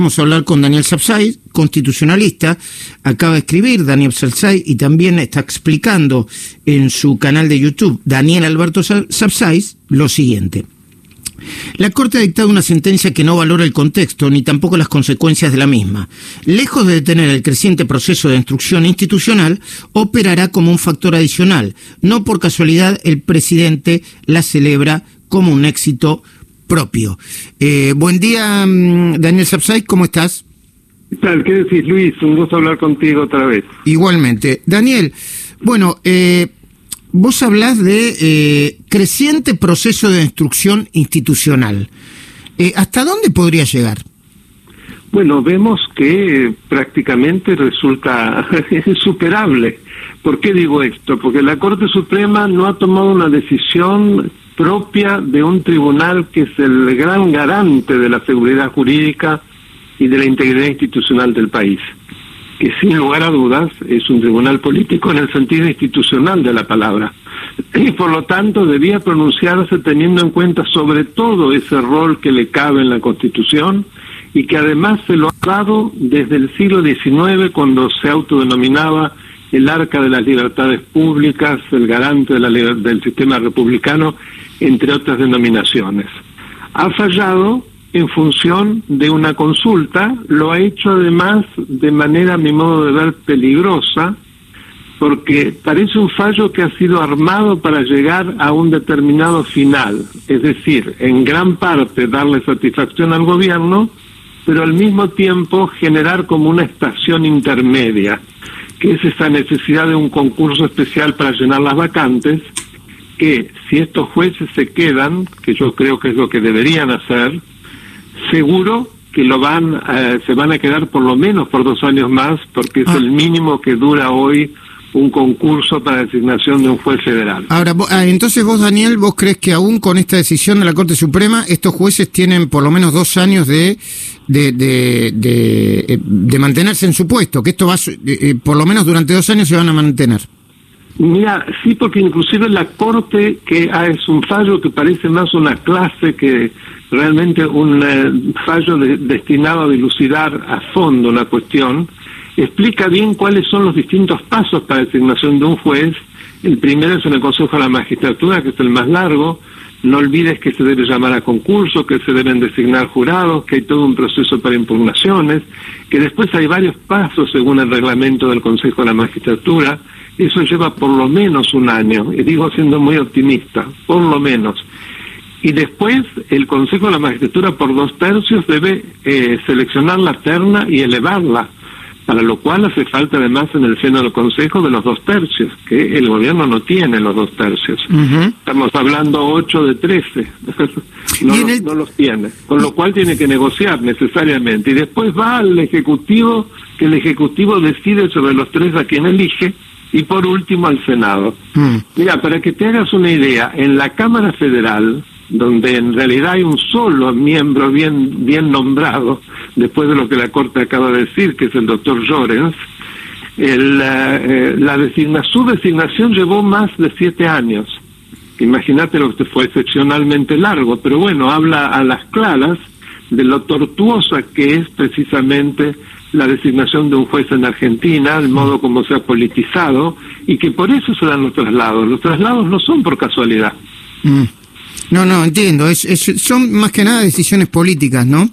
Vamos a hablar con Daniel Sapsay, constitucionalista. Acaba de escribir Daniel Sapsay y también está explicando en su canal de YouTube, Daniel Alberto Sapsay, lo siguiente. La Corte ha dictado una sentencia que no valora el contexto ni tampoco las consecuencias de la misma. Lejos de detener el creciente proceso de instrucción institucional, operará como un factor adicional. No por casualidad el presidente la celebra como un éxito propio. Eh, buen día, mm, Daniel Sapsay, ¿cómo estás? ¿Qué tal? ¿Qué decís, Luis? Un gusto hablar contigo otra vez. Igualmente. Daniel, bueno, eh, vos hablás de eh, creciente proceso de instrucción institucional. ¿Hasta dónde podría llegar? Bueno, vemos que prácticamente resulta insuperable. ¿Por qué digo esto? Porque la Corte Suprema no ha tomado una decisión propia de un tribunal que es el gran garante de la seguridad jurídica y de la integridad institucional del país, que sin lugar a dudas es un tribunal político en el sentido institucional de la palabra, y por lo tanto debía pronunciarse teniendo en cuenta sobre todo ese rol que le cabe en la Constitución y que además se lo ha dado desde el siglo XIX cuando se autodenominaba el arca de las libertades públicas, el garante de la, del sistema republicano, entre otras denominaciones. Ha fallado en función de una consulta, lo ha hecho además de manera, a mi modo de ver, peligrosa, porque parece un fallo que ha sido armado para llegar a un determinado final, es decir, en gran parte darle satisfacción al gobierno, pero al mismo tiempo generar como una estación intermedia que es esa necesidad de un concurso especial para llenar las vacantes, que si estos jueces se quedan, que yo creo que es lo que deberían hacer, seguro que lo van, eh, se van a quedar por lo menos por dos años más, porque es ah. el mínimo que dura hoy un concurso para designación de un juez federal. Ahora, ah, entonces vos, Daniel, vos crees que aún con esta decisión de la Corte Suprema, estos jueces tienen por lo menos dos años de de, de, de, de mantenerse en su puesto, que esto va, eh, por lo menos durante dos años se van a mantener. Mira, sí, porque inclusive la Corte, que ah, es un fallo que parece más una clase que realmente un eh, fallo destinado a dilucidar a fondo la cuestión, explica bien cuáles son los distintos pasos para designación de un juez. El primero es en el Consejo de la Magistratura, que es el más largo. No olvides que se debe llamar a concurso, que se deben designar jurados, que hay todo un proceso para impugnaciones, que después hay varios pasos según el reglamento del Consejo de la Magistratura. Eso lleva por lo menos un año, y digo siendo muy optimista, por lo menos. Y después el Consejo de la Magistratura por dos tercios debe eh, seleccionar la terna y elevarla para lo cual hace falta además en el seno del Consejo de los dos tercios, que el gobierno no tiene los dos tercios. Estamos hablando ocho de trece, no, no los tiene, con lo cual tiene que negociar necesariamente. Y después va al Ejecutivo, que el Ejecutivo decide sobre los tres a quien elige, y por último al Senado. Mm. Mira, para que te hagas una idea, en la Cámara Federal, donde en realidad hay un solo miembro bien, bien nombrado, después de lo que la Corte acaba de decir, que es el doctor Llorens, el, eh, la designa, su designación llevó más de siete años. Imagínate lo que fue excepcionalmente largo, pero bueno, habla a las claras de lo tortuosa que es precisamente la designación de un juez en Argentina, el modo como se ha politizado, y que por eso se dan los traslados. Los traslados no son por casualidad. Mm. No, no, entiendo. Es, son más que nada decisiones políticas, ¿no?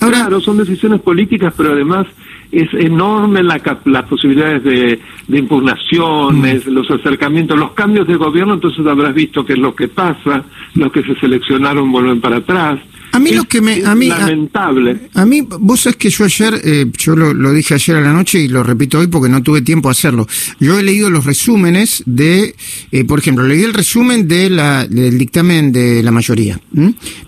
Ahora, claro, son decisiones políticas, pero además es enorme la, las posibilidades de, de impugnaciones, mm. los acercamientos, los cambios de gobierno, entonces habrás visto qué es lo que pasa, los que se seleccionaron vuelven para atrás. A mí lo que me... A mí, lamentable. A, mí, vos sabés que yo ayer, eh, yo lo, dije ayer a la noche y lo repito hoy porque no tuve tiempo a hacerlo. Yo he leído los resúmenes de, eh, por ejemplo, leí el resumen de la, del dictamen de la mayoría,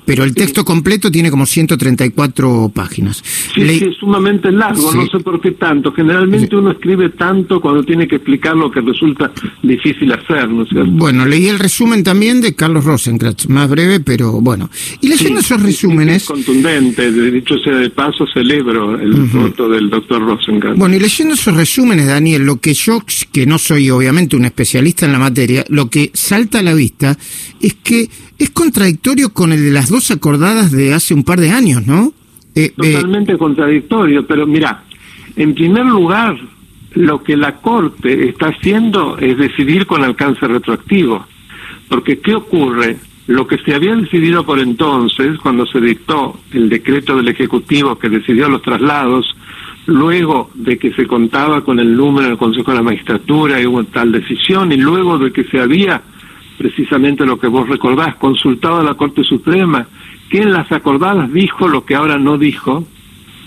pero el texto completo tiene como 134 páginas. Sí, sí es sumamente largo, no sé por qué tanto. Generalmente uno escribe tanto cuando tiene que explicar lo que resulta difícil hacer, ¿no es cierto? Bueno, leí el resumen también de Carlos Rosenkratz, más breve, pero bueno. Y leyendo esos resúmenes. Contundente, dicho sea de paso, celebro el voto del doctor Rosenkranz. Bueno, y leyendo esos resúmenes, Daniel, lo que yo, que no soy obviamente un especialista en la materia, lo que salta a la vista es que es contradictorio con el de las dos acordadas de hace un par de años, ¿no? eh, totalmente contradictorio. Pero mira, en primer lugar, lo que la Corte está haciendo es decidir con alcance retroactivo. Porque ¿qué ocurre? Lo que se había decidido por entonces, cuando se dictó el decreto del Ejecutivo que decidió los traslados, luego de que se contaba con el número del Consejo de la Magistratura y hubo tal decisión, y luego de que se había, precisamente lo que vos recordás, consultado a la Corte Suprema, que en las acordadas dijo lo que ahora no dijo,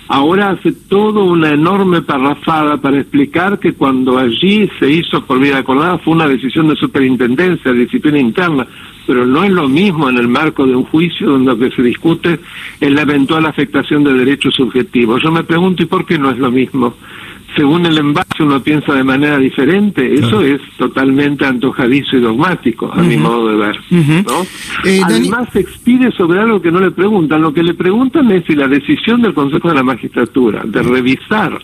ahora hace todo una enorme parrafada para explicar que cuando allí se hizo por vía acordada fue una decisión de superintendencia, de disciplina interna, pero no es lo mismo en el marco de un juicio donde lo que se discute es la eventual afectación de derechos subjetivos. Yo me pregunto, ¿y por qué no es lo mismo? según el envase uno piensa de manera diferente, eso es totalmente antojadizo y dogmático, a mi modo de ver. ¿no? Eh, Además, se expide sobre algo que no le preguntan. Lo que le preguntan es si la decisión del Consejo de la Magistratura de revisar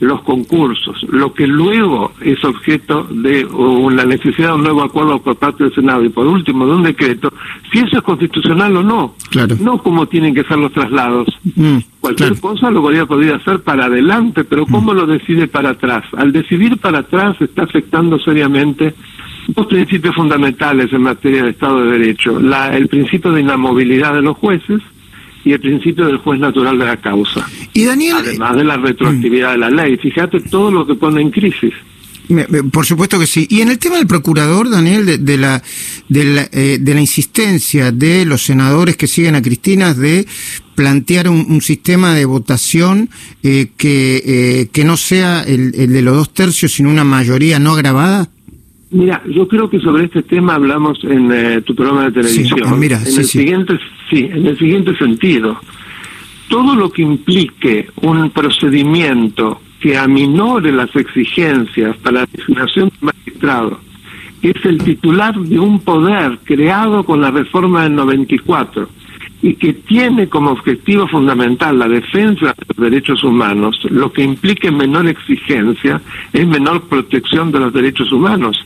los concursos, lo que luego es objeto de la necesidad de un nuevo acuerdo por parte del Senado y por último de un decreto, si eso es constitucional o no, no como tienen que ser los traslados. Mm, Cualquier cosa lo podría, podría hacer para adelante, pero ¿cómo mm. lo decide para atrás? Al decidir para atrás está afectando seriamente dos principios fundamentales en materia de Estado de Derecho, la, el principio de inamovilidad de los jueces, y el principio del juez natural de la causa. Y Daniel, Además de la retroactividad de la ley. Fíjate todo lo que pone en crisis. Por supuesto que sí. Y en el tema del procurador, Daniel, de, la, de, la, eh, de la insistencia de los senadores que siguen a Cristina de plantear un, sistema de votación eh, que, eh, que no sea el, el, de los dos tercios, sino una mayoría no agravada. Mira, yo creo que sobre este tema hablamos en eh, tu programa de televisión. Ah, mira, en el siguiente, sí, en el siguiente sentido, todo lo que implique un procedimiento que aminore las exigencias para la designación de magistrado es el titular de un poder creado con la reforma del 94 y que tiene como objetivo fundamental la defensa de los derechos humanos, lo que implique menor exigencia es menor protección de los derechos humanos.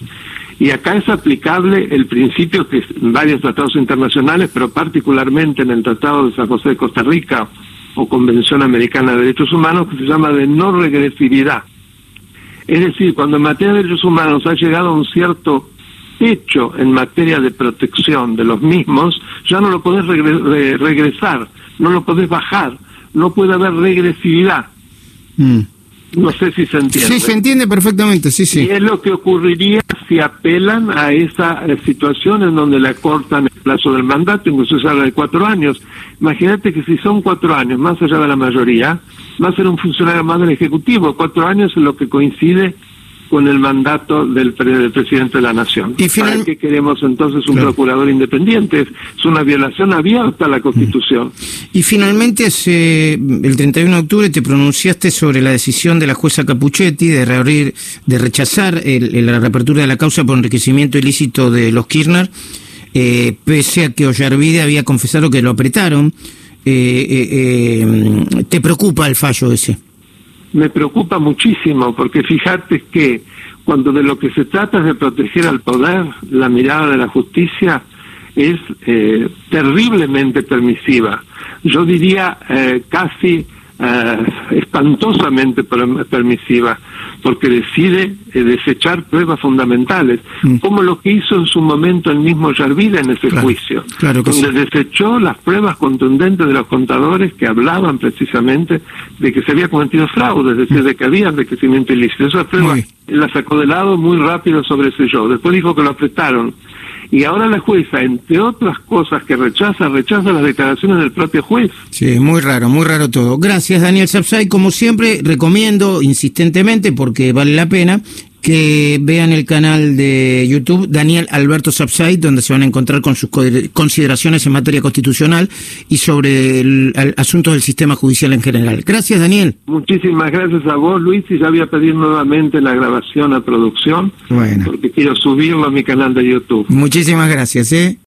Y acá es aplicable el principio que en varios tratados internacionales, pero particularmente en el Tratado de San José de Costa Rica o Convención Americana de Derechos Humanos, que se llama de no regresividad. Es decir, cuando en materia de derechos humanos ha llegado a un cierto hecho en materia de protección de los mismos, ya no lo podés regresar, no lo podés bajar, no puede haber regresividad. Mm. No sé si se entiende. Sí, se entiende perfectamente, sí, sí. Y es lo que ocurriría si apelan a esa eh, situación en donde le acortan el plazo del mandato, incluso se habla de cuatro años. Imagínate que si son cuatro años, más allá de la mayoría, va a ser un funcionario más del Ejecutivo. Cuatro años es lo que coincide con el mandato del, presidente de la Nación. ¿Y ¿Para qué queremos entonces un procurador independiente? Es una violación abierta a la Constitución. Mm. Y finalmente, el 31 de octubre te pronunciaste sobre la decisión de la jueza Capuchetti de reabrir, de rechazar la reapertura de la causa por enriquecimiento ilícito de los Kirchner, eh, pese a que Ollarvide había confesado que lo apretaron. Eh, eh, ¿Te preocupa el fallo ese? Me preocupa muchísimo, porque fíjate que cuando de lo que se trata es de proteger al poder, la mirada de la justicia es eh, terriblemente permisiva. Yo diría eh, casi eh, espantosamente permisiva, porque decide eh, desechar pruebas fundamentales, mm. como lo que hizo en su momento el mismo Yarvida en ese juicio, donde desechó las pruebas contundentes de los contadores que hablaban precisamente de que se había cometido fraude, es decir, mm. de que había enriquecimiento ilícito. Esas pruebas las sacó de lado muy rápido sobre ese yo. Después dijo que lo apretaron y ahora la jueza, entre otras cosas que rechaza, rechaza las declaraciones del propio juez. Sí, muy raro, muy raro todo. Gracias, Daniel Sapsay. Como siempre, recomiendo insistentemente, porque vale la pena, que vean el canal de YouTube Daniel Alberto Sapsay, donde se van a encontrar con sus consideraciones en materia constitucional y sobre el, asuntos del sistema judicial en general. Gracias, Daniel. Muchísimas gracias a vos, Luis, y ya voy a pedir nuevamente la grabación a producción, bueno. porque quiero subirlo a mi canal de YouTube. Muchísimas gracias, ¿eh?